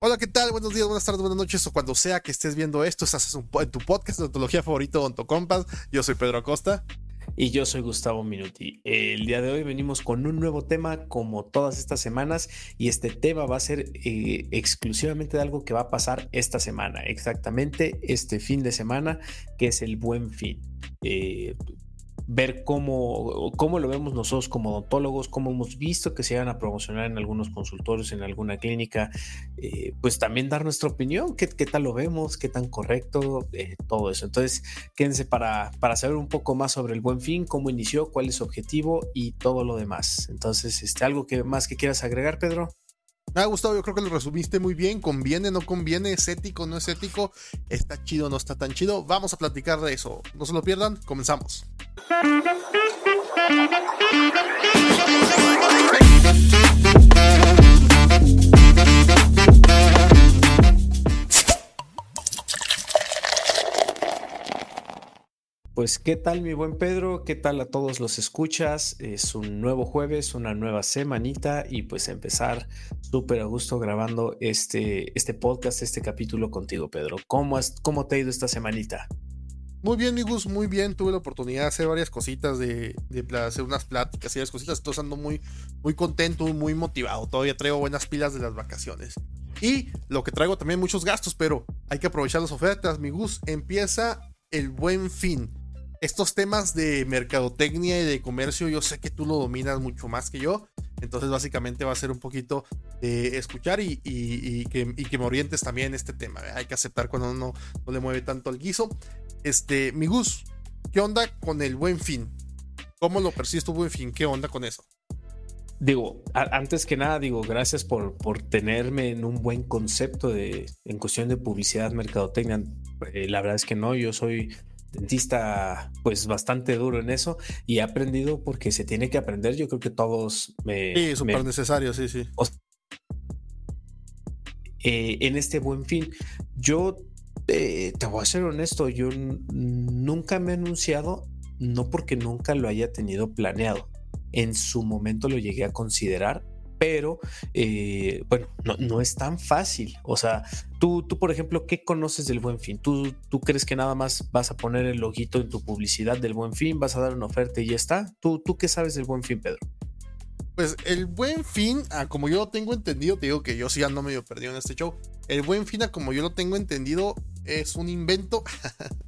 Hola, ¿qué tal? Buenos días, buenas tardes, buenas noches o cuando sea que estés viendo esto, estás en tu podcast de ontología favorito, Ontocompas. Yo soy Pedro Acosta. Y yo soy Gustavo Minuti. El día de hoy venimos con un nuevo tema como todas estas semanas y este tema va a ser eh, exclusivamente de algo que va a pasar esta semana, exactamente este fin de semana, que es el buen fin. Eh, ver cómo, cómo lo vemos nosotros como odontólogos, cómo hemos visto que se van a promocionar en algunos consultorios, en alguna clínica, eh, pues también dar nuestra opinión, qué, qué, tal lo vemos, qué tan correcto, eh, todo eso. Entonces, quédense para, para saber un poco más sobre el buen fin, cómo inició, cuál es su objetivo y todo lo demás. Entonces, este, ¿algo que más que quieras agregar, Pedro? Me ha gustado, yo creo que lo resumiste muy bien. Conviene, no conviene, es ético, no es ético, está chido, no está tan chido. Vamos a platicar de eso. No se lo pierdan, comenzamos. Pues qué tal mi buen Pedro, qué tal a todos los escuchas. Es un nuevo jueves, una nueva semanita y pues empezar súper a gusto grabando este, este podcast, este capítulo contigo Pedro. ¿Cómo, has, ¿Cómo te ha ido esta semanita? Muy bien, Migus, muy bien. Tuve la oportunidad de hacer varias cositas, de, de hacer unas pláticas y varias cositas. Estoy estando muy, muy contento, muy motivado. Todavía traigo buenas pilas de las vacaciones. Y lo que traigo también muchos gastos, pero hay que aprovechar las ofertas. Migus, empieza el buen fin estos temas de mercadotecnia y de comercio, yo sé que tú lo dominas mucho más que yo. Entonces, básicamente va a ser un poquito de escuchar y, que, me orientes también en este tema. Hay que aceptar cuando uno no le mueve tanto el guiso. Este, mi Gus, ¿qué onda con el buen fin? ¿Cómo lo percibes tu buen fin? ¿Qué onda con eso? Digo, antes que nada, digo, gracias por, por tenerme en un buen concepto de, en cuestión de publicidad, mercadotecnia. Eh, la verdad es que no, yo soy dentista pues bastante duro en eso y he aprendido porque se tiene que aprender. Yo creo que todos me... Sí, súper necesario, sí, sí. Eh, en este buen fin, yo eh, te voy a ser honesto, yo nunca me he anunciado, no porque nunca lo haya tenido planeado. En su momento lo llegué a considerar, pero eh, bueno, no, es tan fácil. O sea, tú, tú, por ejemplo, ¿qué conoces del buen fin? ¿Tú, ¿Tú crees que nada más vas a poner el loguito en tu publicidad del buen fin, vas a dar una oferta y ya está? ¿Tú, tú qué sabes del buen fin, Pedro? Pues el buen fin, como yo lo tengo entendido, te digo que yo sí ando medio perdido en este show. El buen fin, como yo lo tengo entendido, es un invento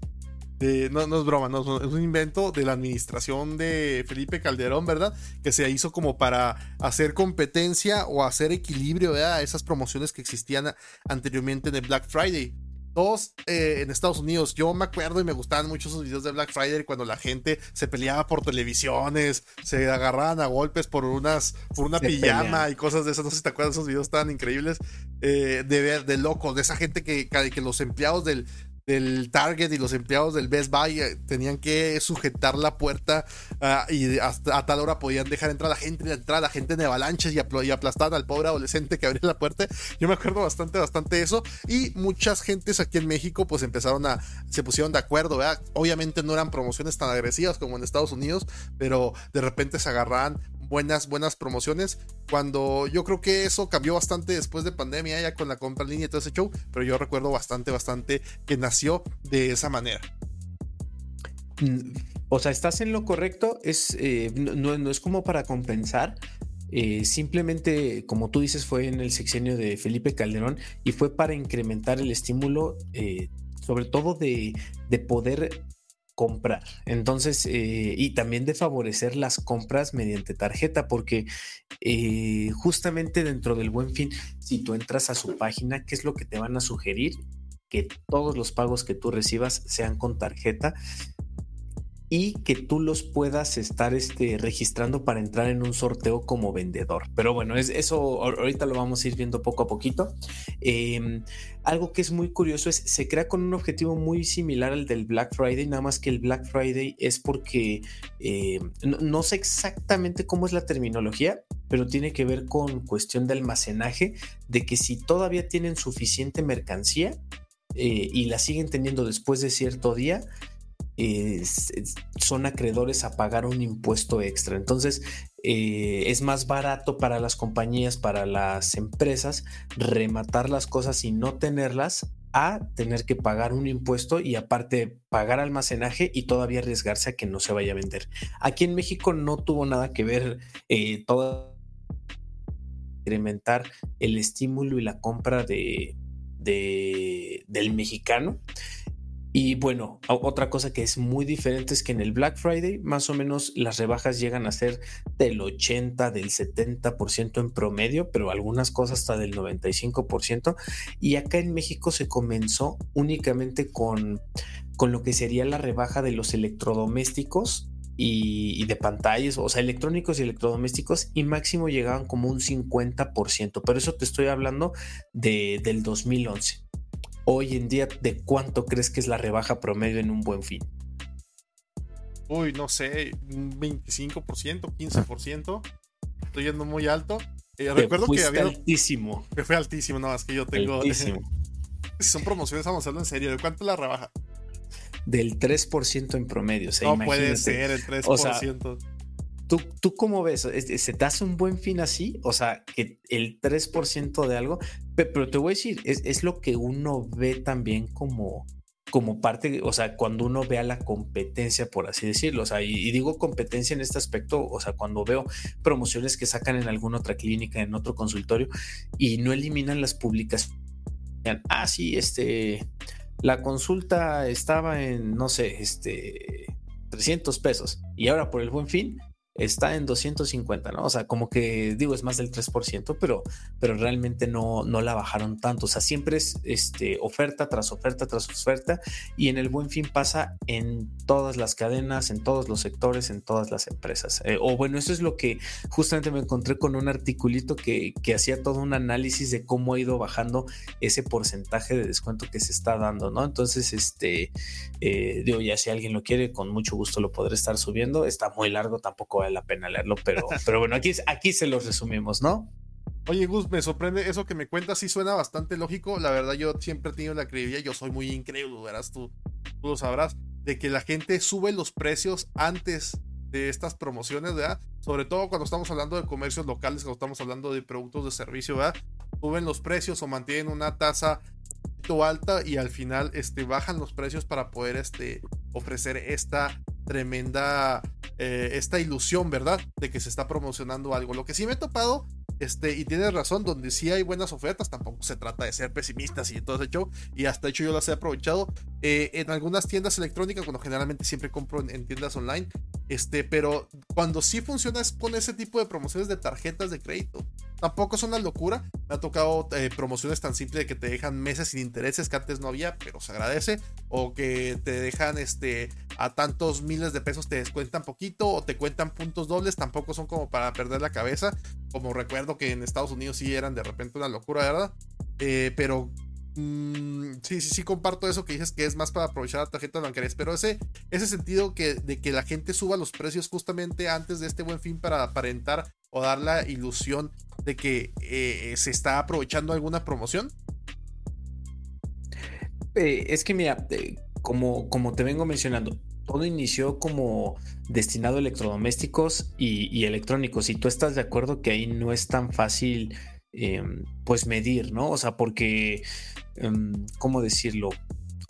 no, no es broma, no, es un invento de la administración de Felipe Calderón, ¿verdad? Que se hizo como para hacer competencia o hacer equilibrio a esas promociones que existían anteriormente en el Black Friday. Todos eh, en Estados Unidos, yo me acuerdo y me gustaban mucho esos videos de Black Friday cuando la gente se peleaba por televisiones, se agarraban a golpes por unas por una pijama y cosas de esas. No sé si te acuerdas, esos videos tan increíbles eh, de ver, de locos, de esa gente que, que los empleados del, del Target y los empleados del Best Buy eh, tenían que sujetar la puerta ah, y hasta a tal hora podían dejar entrar a la gente, entrar a la gente en avalanches y, y aplastar al pobre adolescente que abría la puerta. Yo me acuerdo bastante, bastante eso. Y muchas gentes aquí en México pues empezaron a, se pusieron de acuerdo, Obviamente no eran promociones tan agresivas como en Estados Unidos, pero de repente se agarraban buenas, buenas promociones. Cuando yo creo que eso cambió bastante después de pandemia, ya con la compra en línea y todo ese show, pero yo recuerdo bastante, bastante que nació de esa manera. Mm, o sea, estás en lo correcto, es, eh, no, es como para compensar. Eh, simplemente, como tú dices, fue en el sexenio de Felipe Calderón y fue para incrementar el estímulo, eh, sobre todo de, de poder comprar. Entonces, eh, y también de favorecer las compras mediante tarjeta, porque eh, justamente dentro del buen fin, si tú entras a su página, ¿qué es lo que te van a sugerir? Que todos los pagos que tú recibas sean con tarjeta y que tú los puedas estar este, registrando para entrar en un sorteo como vendedor. Pero bueno, es, eso ahorita lo vamos a ir viendo poco a poquito. Em, algo que es muy curioso es, se crea con un objetivo muy similar al del Black Friday, nada más que el Black Friday es porque em, no, sé exactamente cómo es la terminología, pero tiene que ver con cuestión de almacenaje, de que si todavía tienen suficiente mercancía, eh, y la siguen teniendo después de cierto día, son acreedores a pagar un impuesto extra. Entonces, eh, es más barato para las compañías, para las empresas, rematar las cosas y no tenerlas a tener que pagar un impuesto y aparte pagar almacenaje y todavía arriesgarse a que no se vaya a vender. Aquí en México no tuvo nada que ver eh, todo incrementar el estímulo y la compra de, del mexicano. Y bueno, otra cosa que es muy diferente es que en el Black Friday más o menos las rebajas llegan a ser del 80, del 70% en promedio, pero algunas cosas hasta del 95%. Y acá en México se comenzó únicamente con, con lo que sería la rebaja de los electrodomésticos y, de pantallas, o sea, electrónicos y electrodomésticos, y máximo llegaban como un 50%, pero eso te estoy hablando de, del 2011 hoy en día, ¿de cuánto crees que es la rebaja promedio en un buen fin? Uy, no sé, un 25%, 15%. Estoy yendo muy alto. Eh, recuerdo que había. altísimo. Que fue altísimo, nada más que yo tengo. si son promociones, vamos a hablarlo en serio. ¿De cuánto es la rebaja? Del 3% en promedio. no puede ser el 3%. ¿Tú, ¿Tú cómo ves? ¿Se te hace un buen fin así? O sea, que el 3% de algo, pero te voy a decir, es, lo que uno ve también como, como parte, o sea, cuando uno ve a la competencia, por así decirlo, o sea, y, digo competencia en este aspecto, o sea, cuando veo promociones que sacan en alguna otra clínica, en otro consultorio, y no eliminan las publicaciones. Ah, sí, este, la consulta estaba en, no sé, este, 300 pesos, y ahora por el buen fin está en 250, ¿no? O sea, como que digo, es más del 3%, pero, pero realmente no, no la bajaron tanto. O sea, siempre es este, oferta tras oferta tras oferta y en el buen fin pasa en todas las cadenas, en todos los sectores, en todas las empresas. Eh, o bueno, eso es lo que justamente me encontré con un articulito que, que hacía todo un análisis de cómo ha ido bajando ese porcentaje de descuento que se está dando, ¿no? Entonces, este, eh, digo, ya si alguien lo quiere, con mucho gusto lo podré estar subiendo. Está muy largo, tampoco vale la pena leerlo, pero, pero bueno, aquí, aquí se los resumimos, ¿no? Oye, Gus, me sorprende eso que me cuentas, sí suena bastante lógico. La verdad, yo siempre he tenido la credibilidad, yo soy muy increíble, verás, tú, tú lo sabrás, de que la gente sube los precios antes de estas promociones, ¿verdad? Sobre todo cuando estamos hablando de comercios locales, cuando estamos hablando de productos de servicio, ¿verdad? Suben los precios o mantienen una tasa alta y al final este, bajan los precios para poder este, ofrecer esta tremenda, eh, esta ilusión, ¿verdad? De que se está promocionando algo. Lo que sí me he topado este, y tienes razón, donde sí hay buenas ofertas, tampoco se trata de ser pesimistas y todo ese show. Y hasta hecho yo las he aprovechado eh, en algunas tiendas electrónicas, cuando generalmente siempre compro en, tiendas online. Este, pero cuando sí funciona es con ese tipo de promociones de tarjetas de crédito. Tampoco es una locura. Me ha tocado eh, promociones tan simples de que te dejan meses sin intereses que antes no había, pero se agradece. O que te dejan este, a tantos miles de pesos, te descuentan poquito o te cuentan puntos dobles. Tampoco son como para perder la cabeza. Como recuerdo que en Estados Unidos sí eran de repente una locura, ¿verdad? Eh, pero mm, sí, sí, sí comparto eso que dices que es más para aprovechar la tarjeta bancarias, pero ese, ese sentido que, de que la gente suba los precios justamente antes de este buen fin para aparentar o dar la ilusión de que eh, se está aprovechando alguna promoción? Eh, es que mira, como, como te vengo mencionando, todo inició como destinado a electrodomésticos y, electrónicos. Y tú estás de acuerdo que ahí no es tan fácil, em, pues medir, ¿no? O sea, porque, em, ¿cómo decirlo?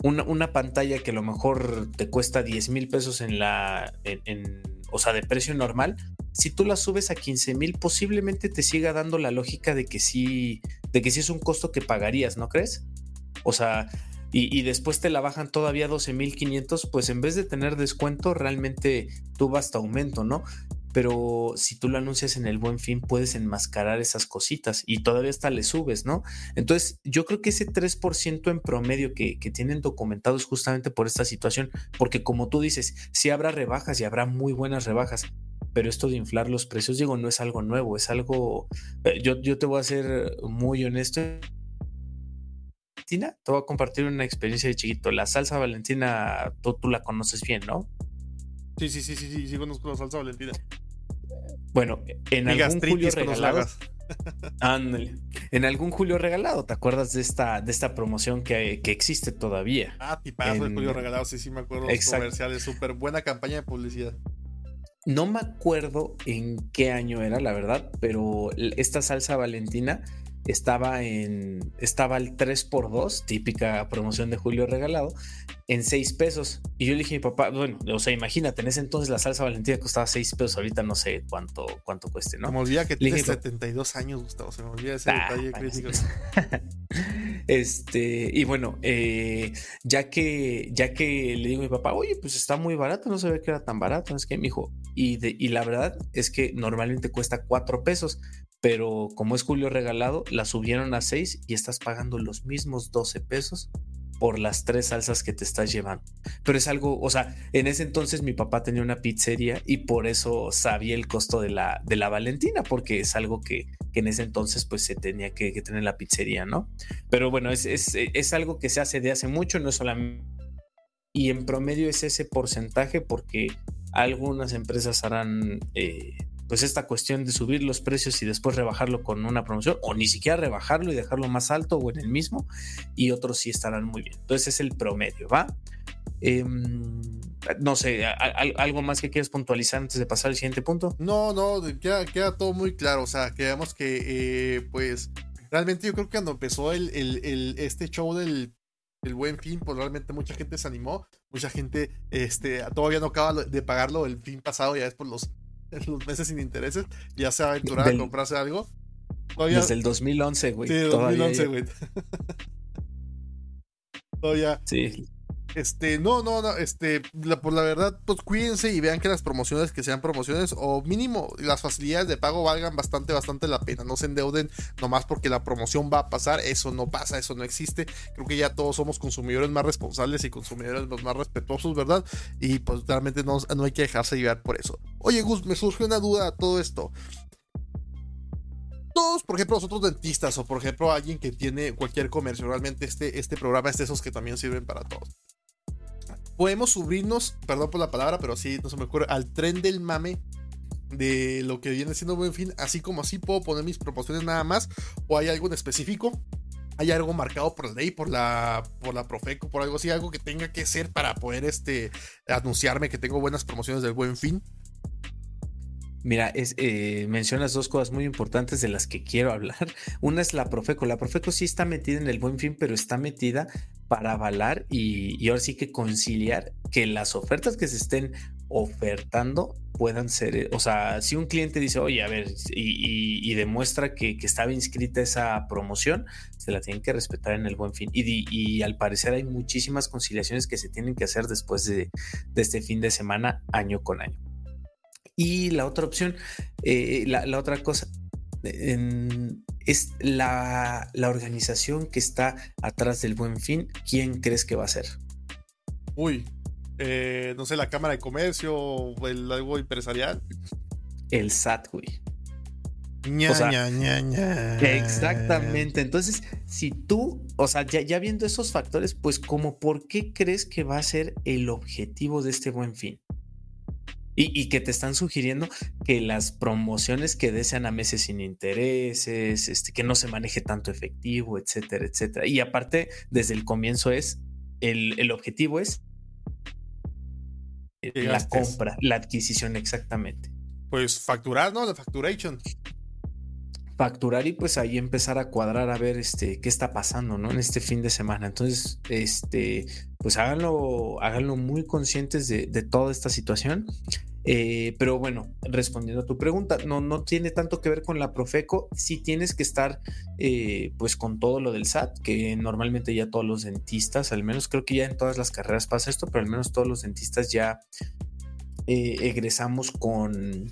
Una, pantalla que a lo mejor te cuesta 10 mil pesos en la, o sea, de precio normal, si tú la subes a 15 mil, posiblemente te siga dando la lógica de que sí, de que sí es un costo que pagarías, ¿no crees? O sea, y, después te la bajan todavía a 12 mil 500, pues en vez de tener descuento, realmente tú hasta aumento, ¿no? Pero si tú lo anuncias en el buen fin, puedes enmascarar esas cositas y todavía hasta le subes, ¿no? Entonces, yo creo que ese 3% en promedio que, que tienen documentados justamente por esta situación, porque como tú dices, sí habrá rebajas y habrá muy buenas rebajas, pero esto de inflar los precios, digo, no es algo nuevo, es algo, eh, yo, yo te voy a ser muy honesto. Valentina, te voy a compartir una experiencia de chiquito. La salsa valentina, tú, tú la conoces bien, ¿no? Sí, sí, sí, sí, sí, sí conozco la salsa valentina. Bueno, en algún julio regalado. Ándale. En algún Julio regalado, ¿te acuerdas de esta, de esta promoción que, que existe todavía? Ah, tipazo de Julio regalado, sí, sí me acuerdo. Los comerciales, súper buena campaña de publicidad. No me acuerdo en qué año era, la verdad, pero esta salsa valentina estaba en estaba al 3x2, típica promoción de Julio regalado, en 6 pesos. Y yo le dije a mi papá, bueno, o sea, imagínate, en ese entonces la salsa valentina costaba 6 pesos, ahorita no sé cuánto, cuánto cueste, ¿no? Se me olvida que tiene 72 años, Gustavo, se me olvida ese ah, detalle crítico. este, y bueno, eh, ya que ya que le digo a mi papá, oye, pues está muy barato, no se ve que era tan barato, es que me dijo, y, de, y la verdad es que normalmente cuesta 4 pesos, pero como es julio regalado, la subieron a 6 y estás pagando los mismos 12 pesos por las tres salsas que te estás llevando. Pero es algo, o sea, en ese entonces mi papá tenía una pizzería y por eso sabía el costo de la, de la Valentina, porque es algo que, en ese entonces pues se tenía que, tener la pizzería, ¿no? Pero bueno, es, es, algo que se hace de hace mucho, no es solamente... Y en promedio es ese porcentaje porque algunas empresas harán eh, pues esta cuestión de subir los precios y después rebajarlo con una promoción o ni siquiera rebajarlo y dejarlo más alto o en el mismo y otros sí estarán muy bien. Entonces es el promedio, ¿va? Em, no sé, ¿algo más que quieras puntualizar antes de pasar al siguiente punto? No, no, queda, queda todo muy claro. O sea, quedamos que, eh, pues, realmente yo creo que cuando empezó el, este show del, buen fin, pues realmente mucha gente se animó. Mucha gente este, todavía no acaba de pagarlo el fin pasado, ya es por los los meses sin intereses, ya se aventuraba a comprarse algo. Desde el 2011, güey. Sí, 2011, güey. Todavía. Sí. Este, no, no, no, este, por la verdad, pues cuídense y vean que las promociones que sean promociones o mínimo las facilidades de pago valgan bastante, bastante la pena. No se endeuden nomás porque la promoción va a pasar, eso no pasa, eso no existe. Creo que ya todos somos consumidores más responsables y consumidores más respetuosos, ¿verdad? Y pues realmente no, no hay que dejarse llevar por eso. Oye, Gus, me surge una duda a todo esto todos, por ejemplo, los otros dentistas o por ejemplo alguien que tiene cualquier comercio, realmente este, este programa es de esos que también sirven para todos podemos subirnos, perdón por la palabra, pero sí, no se me ocurre, al tren del mame de lo que viene siendo buen fin, así como así puedo poner mis proporciones nada más, o hay algo en específico, hay algo marcado por la ley, por la, por la Profeco, por algo así, algo que tenga que ser para poder este, anunciarme que tengo buenas promociones del buen fin. Mira, eh, mencionas dos cosas muy importantes de las que quiero hablar. Una es la Profeco. La Profeco sí está metida en el buen fin, pero está metida para avalar y, ahora sí que conciliar que las ofertas que se estén ofertando puedan ser, eh, o sea, si un cliente dice, oye, a ver, y, demuestra que, estaba inscrita esa promoción, se la tienen que respetar en el buen fin. Y, al parecer hay muchísimas conciliaciones que se tienen que hacer después de, este fin de semana, año con año. Y la otra opción, eh, la, otra cosa, es la, organización que está atrás del buen fin. ¿Quién crees que va a ser? Uy, eh, no sé, la Cámara de Comercio o el algo empresarial. El SAT, güey. Ña, Exactamente. Entonces, si tú, o sea, ya, ya, viendo esos factores, pues como por qué crees que va a ser el objetivo de este buen fin? Y, que te están sugiriendo que las promociones que desean a meses sin intereses, este, que no se maneje tanto efectivo, etcétera, etcétera. Y aparte, desde el comienzo es, el, el objetivo es la compra, la adquisición exactamente. Pues facturar, ¿no? La facturation facturar y pues ahí empezar a cuadrar a ver este qué está pasando, ¿no? En este fin de semana. Entonces, este, pues háganlo, háganlo muy conscientes de, toda esta situación. Eh, pero bueno, respondiendo a tu pregunta, no, no tiene tanto que ver con la Profeco, sí tienes que estar eh, pues con todo lo del SAT, que normalmente ya todos los dentistas, al menos creo que ya en todas las carreras pasa esto, pero al menos todos los dentistas ya eh, egresamos con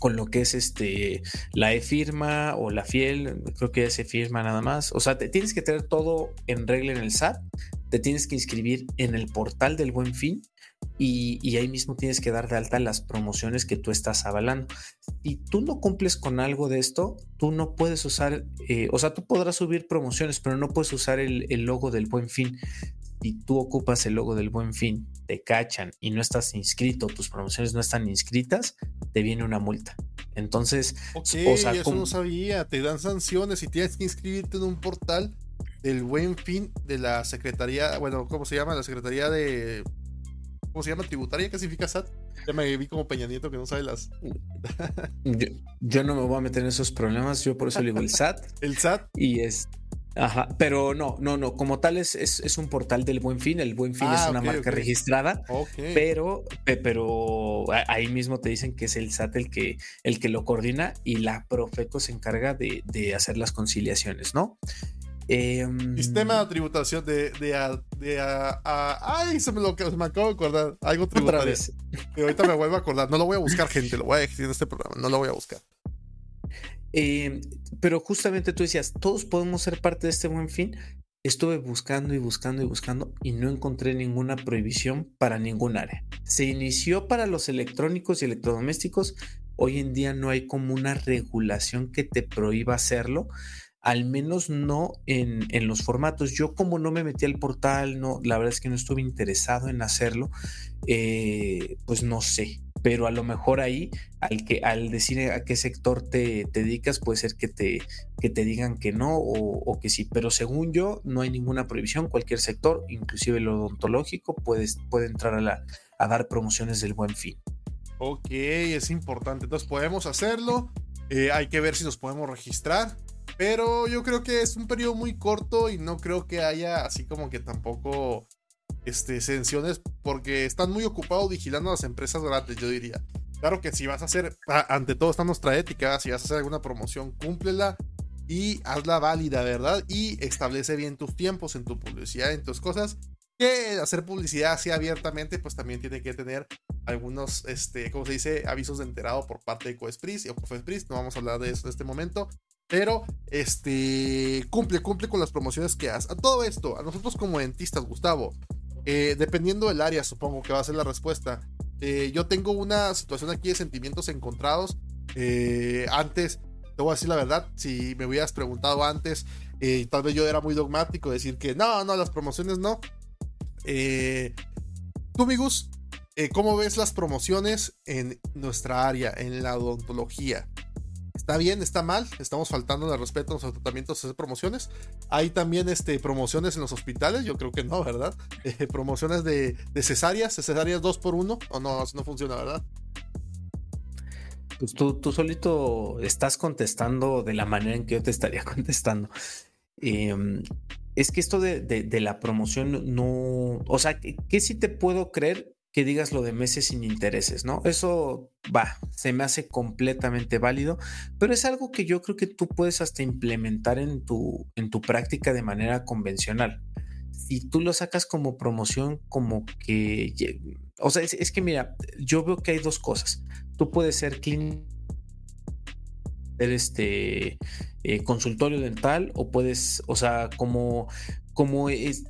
con lo que es este la e-firma o la fiel, creo que se firma nada más. O sea, te tienes que tener todo en regla en el SAT, te tienes que inscribir en el portal del Buen Fin y, ahí mismo tienes que dar de alta las promociones que tú estás avalando. Si tú no cumples con algo de esto, tú no puedes usar, eh, o sea, tú podrás subir promociones, pero no puedes usar el, el logo del Buen Fin si tú ocupas el logo del buen fin, te cachan y no estás inscrito, tus promociones no están inscritas, te viene una multa. Entonces, ok, eso no sabía. Te dan sanciones y tienes que inscribirte en un portal del buen fin de la Secretaría, bueno, ¿cómo se llama? La Secretaría de. ¿Cómo se llama? Tributaria, ¿qué significa SAT? Ya me vi como Peña Nieto que no sabe las. yo, no me voy a meter en esos problemas, yo por eso le digo el SAT. el SAT. Y es. Ajá, pero no, no, no, como tal es, es, un portal del Buen Fin, el Buen Fin es ah, una marca registrada, pero, pero ahí mismo te dicen que es el SAT el que, el que lo coordina y la Profeco se encarga de, de hacer las conciliaciones, ¿no? Em, Sistema de tributación de, de, de, ay, se me, lo, se me acabo de acordar. Algo tributario. Que ahorita me vuelvo a acordar. No lo voy a buscar, gente. Lo voy a decir en este programa. No lo voy a buscar. Em, pero justamente tú decías, todos podemos ser parte de este buen fin. Estuve buscando y buscando y buscando y no encontré ninguna prohibición para ningún área. Se inició para los electrónicos y electrodomésticos. Hoy en día no hay como una regulación que te prohíba hacerlo al menos no en, los formatos. Yo como no me metí al portal, no, la verdad es que no estuve interesado en hacerlo, eh, pues no sé. Pero a lo mejor ahí, al, que, al decir a qué sector te, dedicas, puede ser que te, que te digan que no o, que sí. Pero según yo, no hay ninguna prohibición. Cualquier sector, inclusive el odontológico, puede, puede entrar a, la, a dar promociones del buen fin. Ok, es importante. Entonces podemos hacerlo. Eh, hay que ver si nos podemos registrar. Pero yo creo que es un periodo muy corto y no creo que haya así como que tampoco este, sanciones porque están muy ocupados vigilando a las empresas grandes, yo diría. Claro que si vas a hacer, ante todo está nuestra ética, si vas a hacer alguna promoción, cúmplela y hazla válida, ¿verdad? Y establece bien tus tiempos en tu publicidad, en tus cosas. Que hacer publicidad así abiertamente, pues también tiene que tener algunos, este, ¿cómo se dice? Avisos de enterado por parte de Coespris o Cofespris. No vamos a hablar de eso en este momento. Pero, este, cumple, cumple con las promociones que haces. A todo esto, a nosotros como dentistas, Gustavo, eh, dependiendo del área, supongo que va a ser la respuesta. Eh, yo tengo una situación aquí de sentimientos encontrados. Eh, antes, te voy a decir la verdad, si me hubieras preguntado antes, tal vez yo era muy dogmático, decir que no, no, las promociones no. tú, amigos, ¿cómo ves las promociones en nuestra área, en la odontología? ¿Está bien? ¿Está mal? ¿Estamos faltando de respeto a los tratamientos de promociones? ¿Hay también este, promociones en los hospitales? Yo creo que no, ¿verdad? Eh, promociones de, cesáreas, cesáreas 2 por 1 o no, no funciona, ¿verdad? Pues tú, tú solito estás contestando de la manera en que yo te estaría contestando. Em, es que esto de, de, la promoción no, o sea, ¿qué sí te puedo creer? Que digas lo de meses sin intereses, ¿no? Eso va, se me hace completamente válido, pero es algo que yo creo que tú puedes hasta implementar en tu, en tu práctica de manera convencional. Si tú lo sacas como promoción, como que, o sea, es, que mira, yo veo que hay dos cosas. Tú puedes ser clínico este eh, consultorio dental o puedes, o sea, como, como es,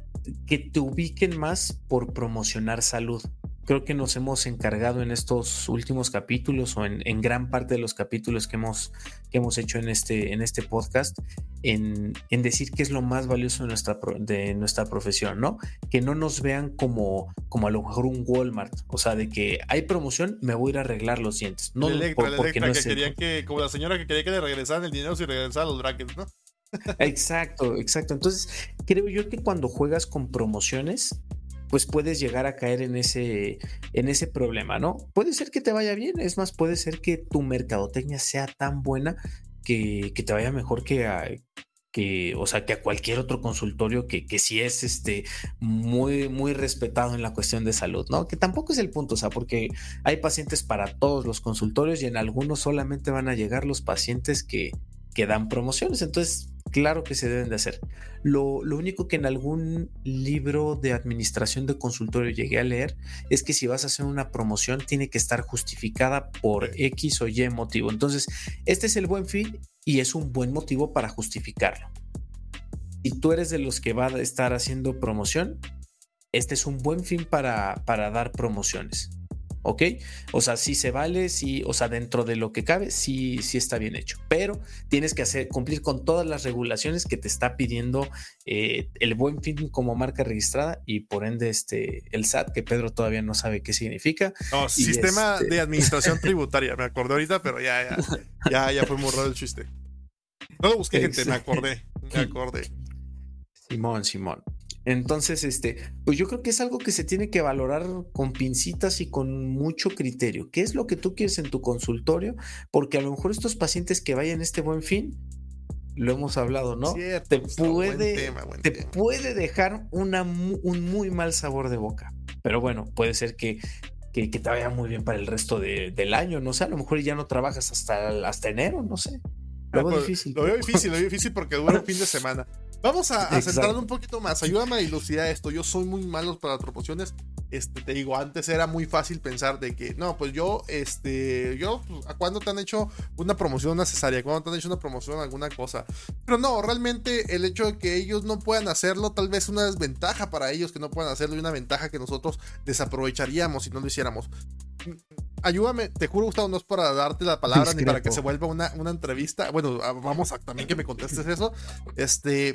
que te ubiquen más por promocionar salud creo que nos hemos encargado en estos últimos capítulos o en, gran parte de los capítulos que hemos, que hemos hecho en este, en este podcast en, decir que es lo más valioso de nuestra, de nuestra profesión, ¿no? Que no nos vean como, como a lo mejor un Walmart, o sea, de que hay promoción, me voy a ir a arreglar los dientes. No, porque no que como la señora que quería que le regresaran el dinero si regresaran los brackets, ¿no? Exacto, exacto. Entonces, creo yo que cuando juegas con promociones, pues puedes llegar a caer en ese, en ese problema, ¿no? Puede ser que te vaya bien, es más, puede ser que tu mercadotecnia sea tan buena que, te vaya mejor que a, que, o sea, que a cualquier otro consultorio que, que sí es este muy, muy respetado en la cuestión de salud, ¿no? Que tampoco es el punto, o sea, porque hay pacientes para todos los consultorios y en algunos solamente van a llegar los pacientes que, que dan promociones. Entonces, Claro que se deben de hacer. Lo, único que en algún libro de administración de consultorio llegué a leer es que si vas a hacer una promoción tiene que estar justificada por X o Y motivo. Entonces, este es el buen fin y es un buen motivo para justificarlo. Si tú eres de los que va a estar haciendo promoción, este es un buen fin para, para dar promociones. ¿Ok? O sea, si se vale, sí, o sea, dentro de lo que cabe, sí, sí está bien hecho, pero tienes que hacer, cumplir con todas las regulaciones que te está pidiendo eh, el buen fin como marca registrada y por ende este, el SAT, que Pedro todavía no sabe qué significa. No, sistema este de administración tributaria, me acordé ahorita, pero ya, ya, ya, ya fue muy raro el chiste. No lo busqué, gente, me acordé, me acordé. Simón, Simón. Entonces, este, pues yo creo que es algo que se tiene que valorar con pincitas y con mucho criterio. ¿Qué es lo que tú quieres en tu consultorio? Porque a lo mejor estos pacientes que vayan este buen fin, lo hemos hablado, ¿no? te puede, te puede dejar una, un muy mal sabor de boca. Pero bueno, puede ser que, que, te vaya muy bien para el resto del año, no sé, a lo mejor ya no trabajas hasta, hasta enero, no sé. Lo veo difícil. Lo veo difícil, lo veo difícil porque dura un fin de semana. Vamos a, a un poquito más. Ayúdame a dilucidar esto. Yo soy muy malo para las proporciones. Este, te digo, antes era muy fácil pensar de que, no, pues yo, este, yo, pues, ¿a cuándo te han hecho una promoción necesaria? ¿Cuándo te han hecho una promoción alguna cosa? Pero no, realmente el hecho de que ellos no puedan hacerlo, tal vez una desventaja para ellos que no puedan hacerlo y una ventaja que nosotros desaprovecharíamos si no lo hiciéramos ayúdame, te juro, Gustavo, no es para darte la palabra ni para que se vuelva una, una entrevista. Bueno, ah, vamos a también que me contestes eso. Este,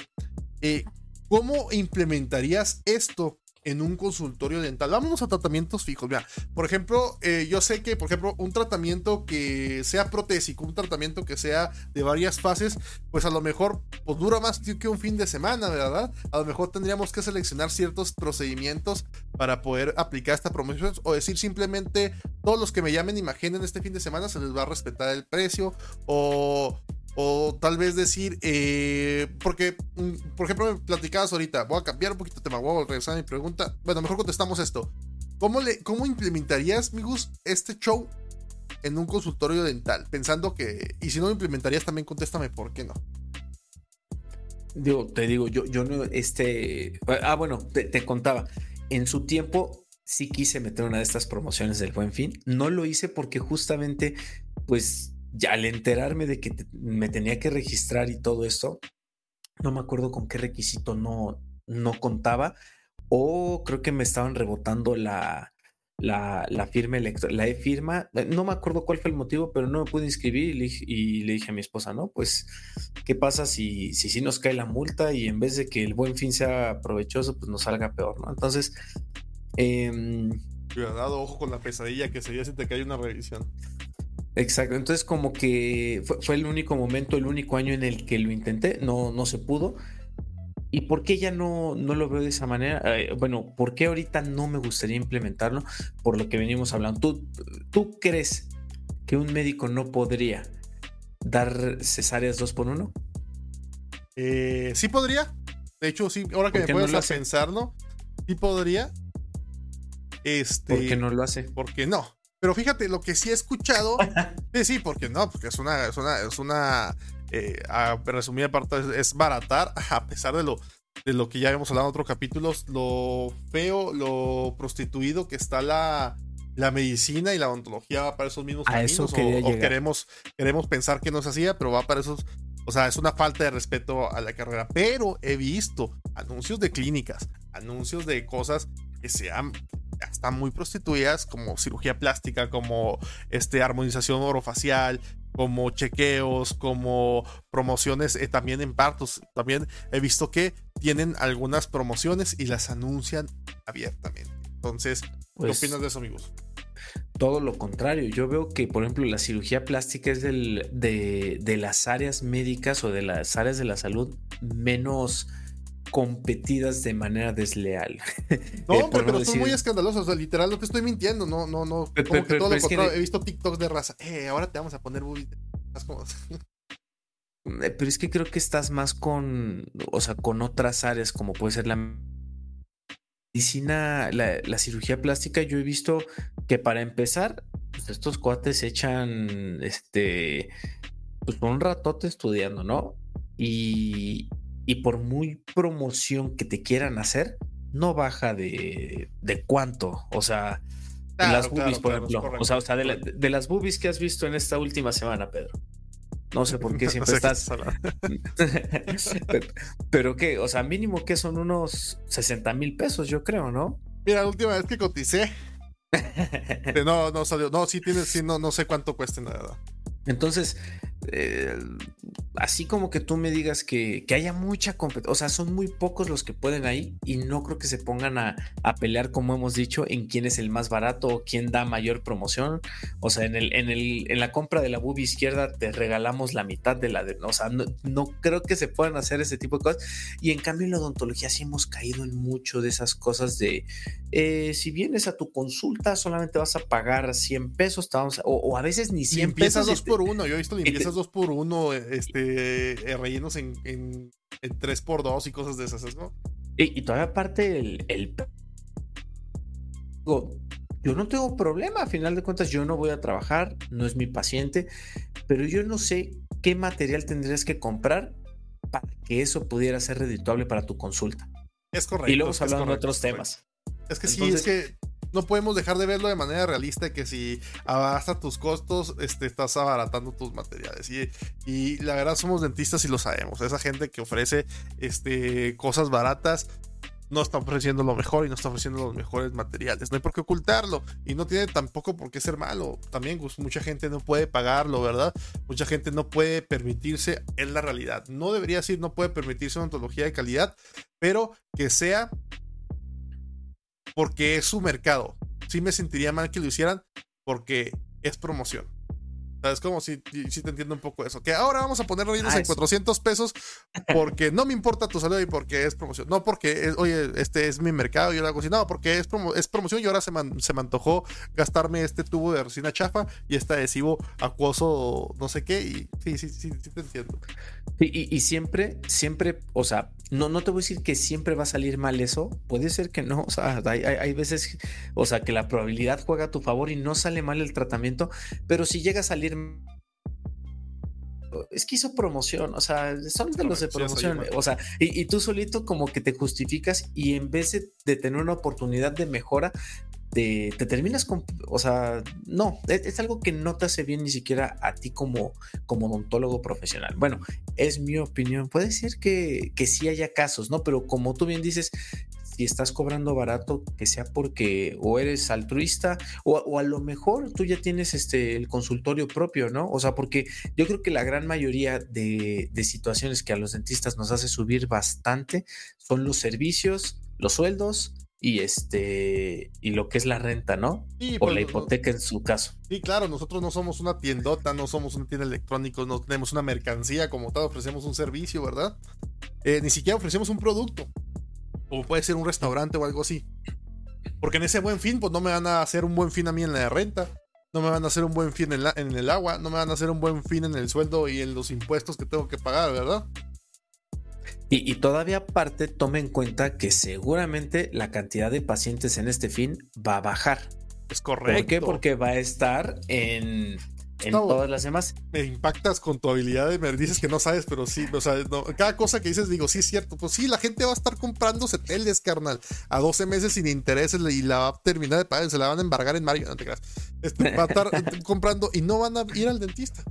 eh, ¿cómo implementarías esto en un consultorio dental. Vámonos a tratamientos fijos. Mira, por ejemplo, eh, yo sé que, por ejemplo, un tratamiento que sea protésico, un tratamiento que sea de varias fases, pues a lo mejor pues, dura más que un fin de semana, ¿verdad? A lo mejor tendríamos que seleccionar ciertos procedimientos para poder aplicar esta promoción o decir simplemente todos los que me llamen imaginen este fin de semana se les va a respetar el precio o o tal vez decir, eh, porque, mm, por ejemplo, me platicabas ahorita, voy a cambiar un poquito de tema, voy a regresar a mi pregunta. Bueno, mejor contestamos esto. ¿Cómo, le, cómo implementarías, Migus, este show en un consultorio dental? Pensando que, y si no lo implementarías, también contéstame por qué no. Digo, te digo, yo, yo no, este, ah, bueno, te, te contaba, en su tiempo sí quise meter una de estas promociones del buen fin. No lo hice porque justamente, pues ya al enterarme de que me tenía que registrar y todo esto, no me acuerdo con qué requisito no, no contaba, o creo que me estaban rebotando la, la, la firma la e-firma. Eh, no me acuerdo cuál fue el motivo, pero no me pude inscribir y le, dije a mi esposa, no, pues, ¿qué pasa si, si si nos cae la multa y en vez de que el buen fin sea provechoso, pues nos salga peor, ¿no? Entonces, eh, Cuidado, ojo con la pesadilla que sería si te cae una revisión. Exacto, entonces como que fue, el único momento, el único año en el que lo intenté, no, no se pudo. ¿Y por qué ya no, no lo veo de esa manera? Eh, bueno, ¿por qué ahorita no me gustaría implementarlo? Por lo que venimos hablando. ¿Tú, tú crees que un médico no podría dar cesáreas dos por uno? Eh, sí podría. De hecho, sí, ahora que me puedes no pensarlo, sí podría. Este, ¿Por qué no lo hace? Porque no. Pero fíjate, lo que sí he escuchado, sí, sí, porque no, porque es una, es una, es una eh, a resumida parte, es, baratar, a pesar de lo, de lo que ya hemos hablado en otros capítulos, lo feo, lo prostituido que está la, la medicina y la odontología va para esos mismos caminos. o, queremos, queremos pensar que no se hacía, pero va para esos. O sea, es una falta de respeto a la carrera. Pero he visto anuncios de clínicas, anuncios de cosas que sean están muy prostituidas, como cirugía plástica, como este, armonización orofacial, como chequeos, como promociones eh, también en partos. También he visto que tienen algunas promociones y las anuncian abiertamente. Entonces, ¿qué pues opinas de eso, amigos? Todo lo contrario, yo veo que, por ejemplo, la cirugía plástica es del, de, de las áreas médicas o de las áreas de la salud menos competidas de manera desleal. No, eh, pero, son muy escandalosos. O sea, literal, no te estoy mintiendo. No, no, no. Como que todo lo contrario. He visto TikToks de raza. Eh, ahora te vamos a poner eh, Pero es que creo que estás más con, o sea, con otras áreas, como puede ser la medicina, la, cirugía plástica. Yo he visto que para empezar, pues estos cuates echan, este, pues un ratote estudiando, ¿no? Y, y por muy promoción que te quieran hacer, no baja de, de cuánto. O sea, las boobies, por ejemplo. O sea, o sea de, las boobies que has visto en esta última semana, Pedro. No sé por qué siempre estás. pero, pero, qué, o sea, mínimo que son unos 60 mil pesos, yo creo, ¿no? Mira, la última vez que coticé, no, no salió. No, sí tienes, sí, no, no sé cuánto cuesta nada. Entonces, eh, así como que tú me digas que, haya mucha competencia, o sea, son muy pocos los que pueden ahí y no creo que se pongan a, pelear, como hemos dicho, en quién es el más barato o quién da mayor promoción. O sea, en, el, en, el, en la compra de la bubi izquierda te regalamos la mitad de la de... O sea, no, creo que se puedan hacer ese tipo de cosas. Y en cambio en la odontología sí hemos caído en mucho de esas cosas de, eh, si vienes a tu consulta solamente vas a pagar 100 pesos, o, a veces ni 100 limpiezas pesos. dos por uno, yo he visto limpiezas dos por uno este, eh, rellenos en, en, 3 por 2 y cosas de esas, ¿no? Y, todavía aparte el, el... Yo no tengo problema, a final de cuentas yo no voy a trabajar, no es mi paciente, pero yo no sé qué material tendrías que comprar para que eso pudiera ser redituable para tu consulta. Es correcto. Y luego hablando de otros temas. Es que sí, es que no podemos dejar de verlo de manera realista que si abasta tus costos, este, estás abaratando tus materiales. Y, y, la verdad somos dentistas y lo sabemos. Esa gente que ofrece este, cosas baratas no está ofreciendo lo mejor y no está ofreciendo los mejores materiales. No hay por qué ocultarlo y no tiene tampoco por qué ser malo. También pues, mucha gente no puede pagarlo, ¿verdad? Mucha gente no puede permitirse, en la realidad. No debería decir no puede permitirse una ontología de calidad, pero que sea porque es su mercado. Sí me sentiría mal que lo hicieran porque es promoción. Es como si, si te entiendo un poco eso. Que ahora vamos a poner rellenos ah, en 400 pesos porque no me importa tu salud y porque es promoción. No porque, oye, este es mi mercado y yo lo hago así. No, porque es, es promoción y ahora se, se me antojó gastarme este tubo de resina chafa y este adhesivo acuoso no sé qué. Y sí, sí, sí, sí te entiendo. Y, y, siempre, siempre, o sea, no, no te voy a decir que siempre va a salir mal eso. Puede ser que no. O sea, hay, hay, hay veces, o sea, que la probabilidad juega a tu favor y no sale mal el tratamiento. Pero si llega a salir es que hizo promoción, o sea, son de los de promoción, o sea, y, tú solito como que te justificas y en vez de, tener una oportunidad de mejora, te, terminas con, o sea, no, es, algo que no te hace bien ni siquiera a ti como, como odontólogo profesional. Bueno, es mi opinión, puede ser que, que sí haya casos, ¿no? Pero como tú bien dices, si estás cobrando barato, que sea porque o eres altruista o, a lo mejor tú ya tienes este, el consultorio propio, ¿no? O sea, porque yo creo que la gran mayoría de, situaciones que a los dentistas nos hace subir bastante son los servicios, los sueldos y este y lo que es la renta, ¿no? o pues, la hipoteca en su caso. Sí, claro, nosotros no somos una tiendota, no somos una tienda electrónica, no tenemos una mercancía como tal, ofrecemos un servicio, ¿verdad? Eh, ni siquiera ofrecemos un producto. O puede ser un restaurante o algo así. Porque en ese buen fin, pues no me van a hacer un buen fin a mí en la renta. No me van a hacer un buen fin en, en el agua. No me van a hacer un buen fin en el sueldo y en los impuestos que tengo que pagar, ¿verdad? Y, todavía aparte, tome en cuenta que seguramente la cantidad de pacientes en este fin va a bajar. Es correcto. ¿Por qué? Porque va a estar en en todas las demás. Me impactas con tu habilidad de me dices que no sabes, pero sí, o sea, cada cosa que dices digo, sí es cierto, pues sí, la gente va a estar comprándose teles, carnal, a 12 meses sin intereses y la va a terminar de pagar, se la van a embargar en mayo, no te creas. Este, va a estar comprando y no van a ir al dentista.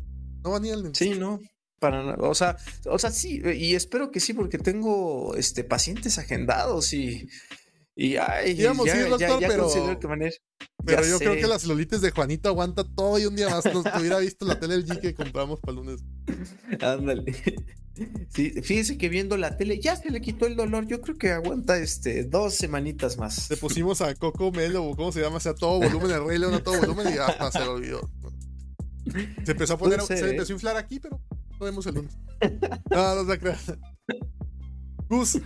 No van a ir al dentista. Sí, no. Para, o sea, o sea, sí, y espero que sí, porque tengo este pacientes agendados y y ay, ya, doctor, pero, pero yo creo que las celulitis de Juanito aguanta todo y un día más. Nos hubiera visto la tele G que compramos para el lunes. Ándale. Sí, fíjese que viendo la tele ya se le quitó el dolor. Yo creo que aguanta este dos semanitas más. Le pusimos a Coco Melo, ¿cómo se llama? O sea, todo volumen, el Rey León a todo volumen y hasta se lo olvidó. Se empezó a poner, se empezó a inflar aquí, pero no vemos el lunes. No, no se. Gus.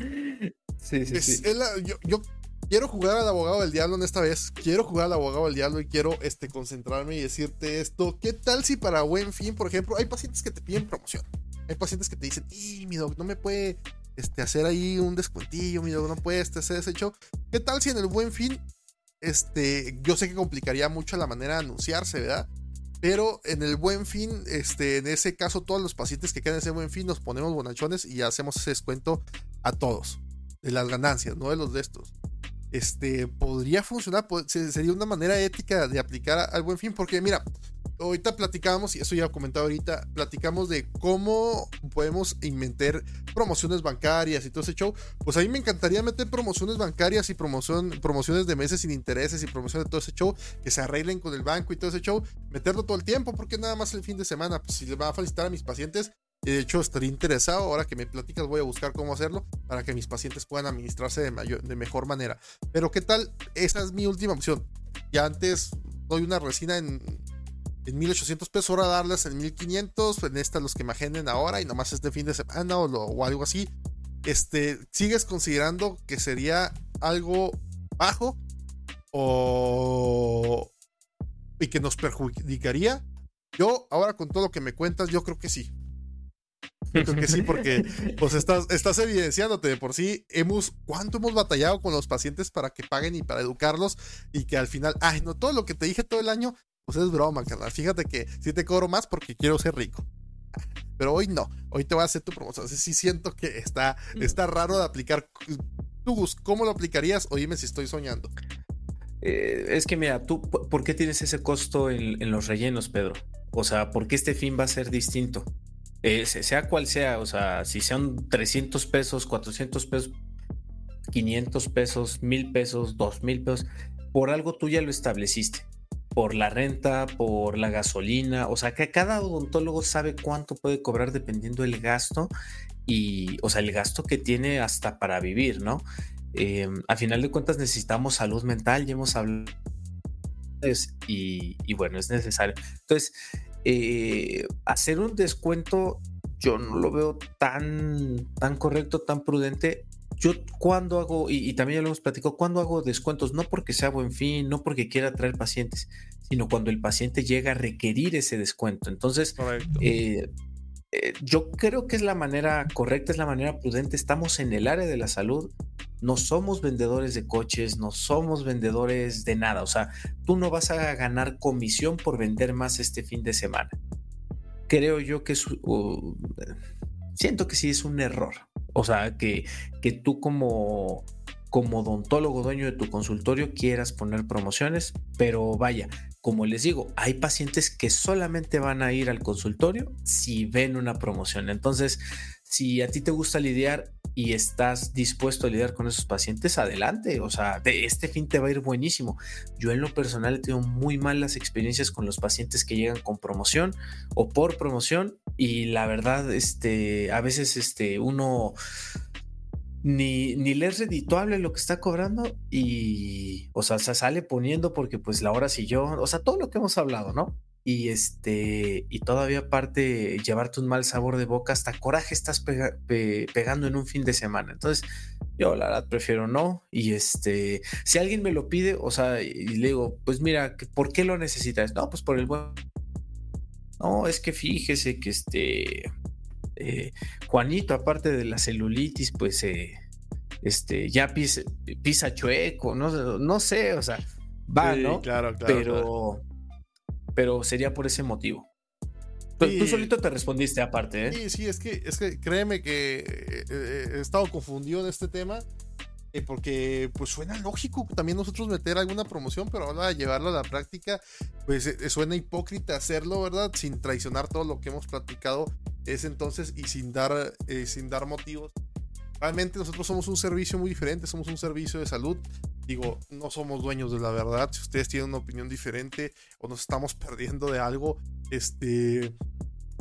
Sí, sí, sí. yo, yo quiero jugar al abogado del diablo en esta vez. Quiero jugar al abogado del diablo y quiero este, concentrarme y decirte esto. ¿Qué tal si para buen fin, por ejemplo, hay pacientes que te piden promoción? Hay pacientes que te dicen, y mi doc, no me puede este, hacer ahí un descuentillo, mi doc, no puede este, hacer ese show. ¿Qué tal si en el buen fin, este, yo sé que complicaría mucho la manera de anunciarse, ¿verdad? Pero en el buen fin, este, en ese caso, todos los pacientes que quedan en ese buen fin nos ponemos bonachones y hacemos ese descuento a todos de las ganancias, no de los de estos este, podría funcionar, sería una manera ética de aplicar al buen fin, porque mira, ahorita platicamos, y eso ya he comentado ahorita, platicamos de cómo podemos inventar promociones bancarias y todo ese show. Pues a mí me encantaría meter promociones bancarias y promoción, promociones de meses sin intereses y promociones de todo ese show, que se arreglen con el banco y todo ese show, meterlo todo el tiempo, porque nada más el fin de semana, pues si les va a felicitar a mis pacientes, y de hecho estaría interesado, ahora que me platicas voy a buscar cómo hacerlo para que mis pacientes puedan administrarse de, mayor, de mejor manera. Pero ¿qué tal? Esa es mi última opción. Ya antes doy una resina en en 1800 pesos, ahora darles en 1500, en esta los que me agenden ahora y nomás este fin de semana o, algo así. Este, ¿sigues considerando que sería algo bajo o y que nos perjudicaría? Yo, ahora con todo lo que me cuentas, yo creo que sí. Yo creo que sí, porque pues estás, estás evidenciándote de por sí. Hemos, ¿cuánto hemos batallado con los pacientes para que paguen y para educarlos? Y que al final, ay, no, todo lo que te dije todo el año, pues es broma, carnal. Fíjate que sí te cobro más porque quiero ser rico. Pero hoy no. Hoy te voy a hacer tu promoción. sí siento que está, está raro de aplicar. Tú, ¿cómo lo aplicarías? O dime si estoy soñando. Eh, es que mira, tú, ¿por qué tienes ese costo en, los rellenos, Pedro? O sea, ¿por qué este fin va a ser distinto? Eh, sea cual sea, o sea, si sean 300 pesos, 400 pesos, 500 pesos, 1000 pesos, 2000 pesos, por algo tú ya lo estableciste por la renta, por la gasolina, o sea que cada odontólogo sabe cuánto puede cobrar dependiendo del gasto y, o sea, el gasto que tiene hasta para vivir, ¿no? Eh, a final de cuentas necesitamos salud mental, ya hemos hablado y, y bueno, es necesario. Entonces, eh, hacer un descuento yo no lo veo tan, tan correcto, tan prudente yo cuando hago, y, también ya lo hemos platicado, cuando hago descuentos, no porque sea buen fin, no porque quiera traer pacientes, sino cuando el paciente llega a requerir ese descuento. Entonces, eh, eh, yo creo que es la manera correcta, es la manera prudente. Estamos en el área de la salud, no somos vendedores de coches, no somos vendedores de nada. O sea, tú no vas a ganar comisión por vender más este fin de semana. Creo yo que es... Siento que sí es un error. O sea, que, que tú como, como odontólogo dueño de tu consultorio quieras poner promociones, pero vaya, como les digo, hay pacientes que solamente van a ir al consultorio si ven una promoción. Entonces, si a ti te gusta lidiar y estás dispuesto a lidiar con esos pacientes, adelante. O sea, de este fin te va a ir buenísimo. Yo en lo personal he tenido muy malas experiencias con los pacientes que llegan con promoción o por promoción y la verdad, este, a veces este, uno ni, ni le es redituable lo que está cobrando y, o sea, se sale poniendo porque pues la hora yo, o sea, todo lo que hemos hablado, ¿no? y este y todavía aparte llevarte un mal sabor de boca hasta coraje estás pegando en un fin de semana entonces yo la verdad prefiero no y este si alguien me lo pide o sea y le digo pues mira ¿por qué lo necesitas? no pues por el buen no es que fíjese que este eh, Juanito aparte de la celulitis pues eh, este ya pisa, chueco no, no sé o sea va no claro claro pero pero sería por ese motivo. Tú solito te respondiste aparte, ¿eh? Sí, sí, es que, es que créeme que eh, he estado confundido en este tema. porque pues suena lógico también nosotros meter alguna promoción, pero ahora llevarlo a la práctica, pues suena hipócrita hacerlo, ¿verdad? Sin traicionar todo lo que hemos platicado es entonces y sin dar, sin dar motivos. Realmente nosotros somos un servicio muy diferente, somos un servicio de salud Digo, no somos dueños de la verdad. Si ustedes tienen una opinión diferente o nos estamos perdiendo de algo, este,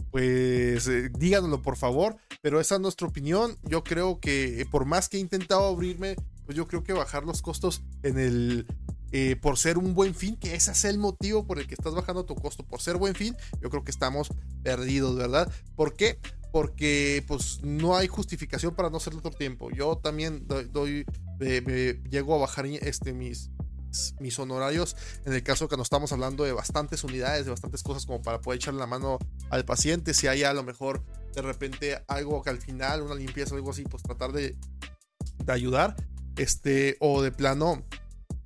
pues eh, díganlo por favor. Pero esa es nuestra opinión. Yo creo que eh, por más que he intentado abrirme, pues yo creo que bajar los costos en el eh, por ser un buen fin, que ese es el motivo por el que estás bajando tu costo, por ser buen fin, yo creo que estamos perdidos, ¿verdad? ¿Por qué? Porque pues no hay justificación para no hacerlo el tiempo. Yo también doy me, llego a bajar este, mis, mis honorarios en el caso que nos estamos hablando de bastantes unidades, de bastantes cosas como para poder echarle la mano al paciente, si hay a lo mejor de repente algo que al final, una limpieza algo así, pues tratar de, de ayudar, este, o de plano,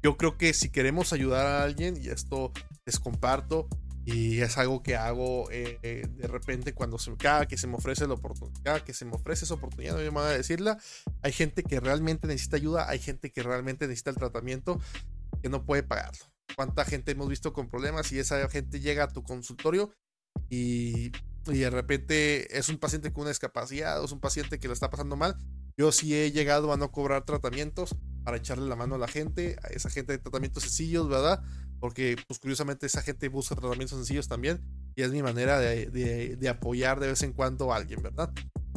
yo creo que si queremos ayudar a alguien, y esto les comparto, y es algo que hago eh, eh, de repente cuando se, cada que se me ofrece la oportunidad, que se me ofrece esa oportunidad, no me van a decirla. Hay gente que realmente necesita ayuda, hay gente que realmente necesita el tratamiento que no puede pagarlo. cuánta gente hemos visto con problemas y esa gente llega a tu consultorio y, y de repente es un paciente con una discapacidad o es un paciente que lo está pasando mal. Yo sí he llegado a no cobrar tratamientos para echarle la mano a la gente, a esa gente de tratamientos sencillos, ¿verdad? Porque, pues curiosamente, esa gente busca tratamientos sencillos también y es mi manera de, de, apoyar de vez en cuando a alguien, ¿verdad?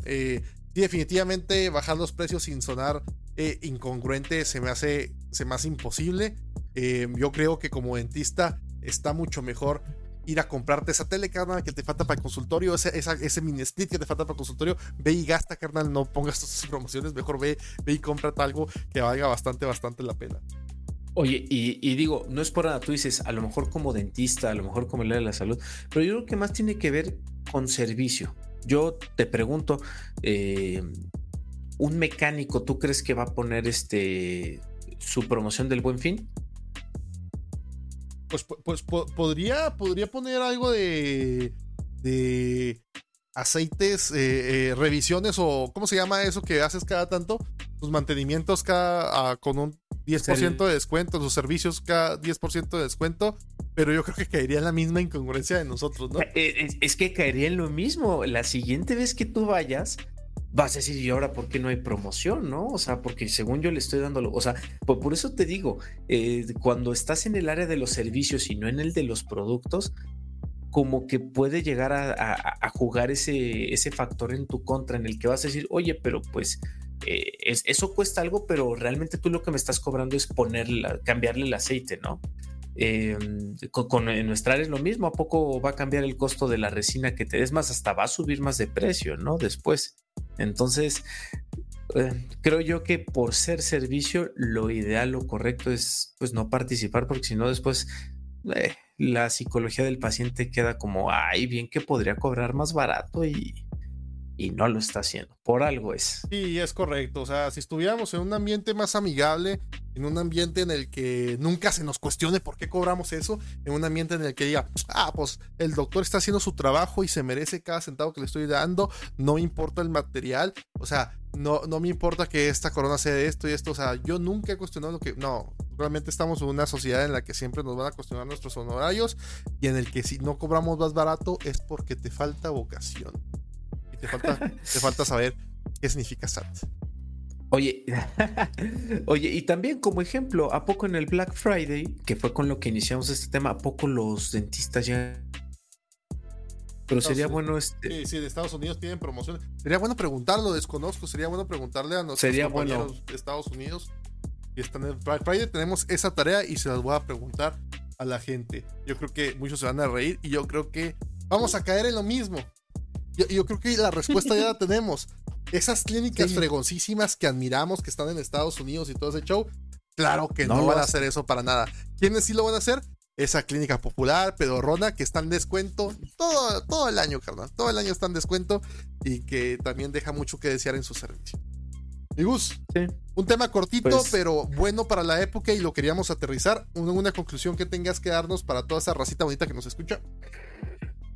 Eh, y definitivamente bajar los precios sin sonar eh, incongruente se me hace, se me hace imposible. Eh, yo creo que como dentista está mucho mejor ir a comprarte esa tele, carnal, que te falta para el consultorio, ese, ese mini split que te falta para el consultorio, ve y gasta, carnal, no pongas tus promociones, mejor ve, ve y cómprate algo que valga bastante, bastante la pena. Oye, y, digo, no es por nada, tú dices, a lo mejor como dentista, a lo mejor como el área de la salud, pero yo creo que más tiene que ver con servicio. Yo te pregunto, eh, un mecánico, ¿tú crees que va a poner este su promoción del buen fin? Pues, pues podría, podría poner algo de, de aceites, eh, eh, revisiones o ¿cómo se llama eso que haces cada tanto? Tus mantenimientos cada, ah, con un 10% de descuento, sus servicios cada 10% de descuento, pero yo creo que caería en la misma incongruencia de nosotros, ¿no? Eh, es, que caería en lo mismo. La siguiente vez que tú vayas, vas a decir, ¿y ahora por qué no hay promoción, no? O sea, porque según yo le estoy dando, o sea, por, eso te digo, eh, cuando estás en el área de los servicios y no en el de los productos, como que puede llegar a, jugar ese, ese factor en tu contra, en el que vas a decir, oye, pero pues eh, eso cuesta algo, pero realmente tú lo que me estás cobrando es ponerla, cambiarle el aceite, ¿no? Em, con, en nuestra área es lo mismo, ¿a poco va a cambiar el costo de la resina que te des más? Hasta va a subir más de precio, ¿no? Después. Entonces, eh, creo yo que por ser servicio, lo ideal, lo correcto es pues no participar, porque si no, después eh, la psicología del paciente queda como, ay, bien que podría cobrar más barato y, y no lo está haciendo. Por algo es. Sí, es correcto. O sea, si estuviéramos en un ambiente más amigable, en un ambiente en el que nunca se nos cuestione por qué cobramos eso, en un ambiente en el que diga, ah, pues el doctor está haciendo su trabajo y se merece cada centavo que le estoy dando, no importa el material, o sea, no, no me importa que esta corona sea esto y esto, o sea, yo nunca he cuestionado lo que, no, realmente estamos en una sociedad en la que siempre nos van a cuestionar nuestros honorarios y en el que si no cobramos más barato es porque te falta vocación. Te falta, te falta saber qué significa SAT. Oye, oye, y también como ejemplo, ¿a poco en el Black Friday, que fue con lo que iniciamos este tema, ¿a poco los dentistas ya pero sería bueno este. Sí, sí, de Estados Unidos tienen promociones. Sería bueno preguntarlo, desconozco. Sería bueno preguntarle a nuestros sería compañeros de Estados Unidos y están en Black Friday. Tenemos esa tarea y se las voy a preguntar a la gente. Yo creo que muchos se van a reír y yo creo que vamos a caer en lo mismo. Yo, creo que la respuesta ya la tenemos. Esas clínicas fregoncísimas que admiramos, que están en Estados Unidos y todo ese show, claro que no, van a hacer eso para nada. ¿Quiénes sí lo van a hacer? Esa clínica popular, pedorrona, que está en descuento todo, todo el año, carnal. Todo el año está en descuento y que también deja mucho que desear en su servicio. Y Gus, un tema cortito, pues pero bueno para la época y lo queríamos aterrizar. Una, una conclusión que tengas que darnos para toda esa racita bonita que nos escucha.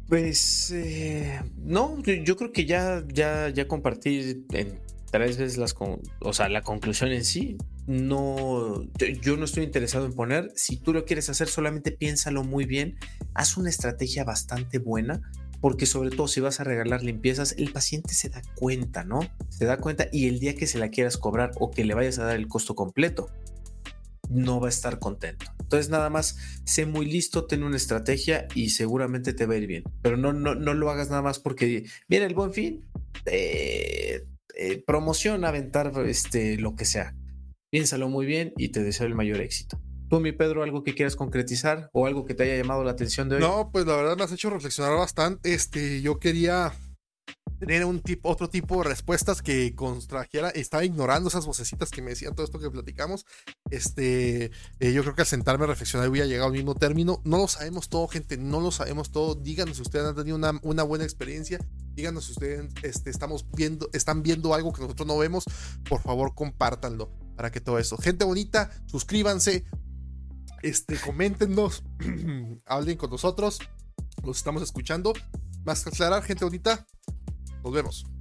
Pues eh, no, yo, creo que ya, ya, ya compartí en tres veces las o sea, la conclusión en sí. No, yo no estoy interesado en poner. Si tú lo quieres hacer, solamente piénsalo muy bien. Haz una estrategia bastante buena. Porque sobre todo si vas a regalar limpiezas, el paciente se da cuenta, ¿no? Se da cuenta y el día que se la quieras cobrar o que le vayas a dar el costo completo, no va a estar contento. Entonces nada más sé muy listo, ten una estrategia y seguramente te va a ir bien. Pero no, no, no lo hagas nada más porque viene el buen fin, eh, eh, promoción, aventar este, lo que sea. Piénsalo muy bien y te deseo el mayor éxito. Tú, mi Pedro, algo que quieras concretizar o algo que te haya llamado la atención de hoy. No, pues la verdad me has hecho reflexionar bastante. Este, yo quería tener un tipo, otro tipo de respuestas que contrajera. Estaba ignorando esas vocecitas que me decían todo esto que platicamos. Este, eh, yo creo que al sentarme a reflexionar hubiera llegado al mismo término. No lo sabemos todo, gente, no lo sabemos todo. Díganos si ustedes han tenido una, una buena experiencia. Díganos si ustedes este, estamos viendo, están viendo algo que nosotros no vemos. Por favor, compártanlo para que todo eso. Gente bonita, suscríbanse. Este, coméntenos, hablen con nosotros. Los estamos escuchando. Más que aclarar, gente bonita, nos vemos.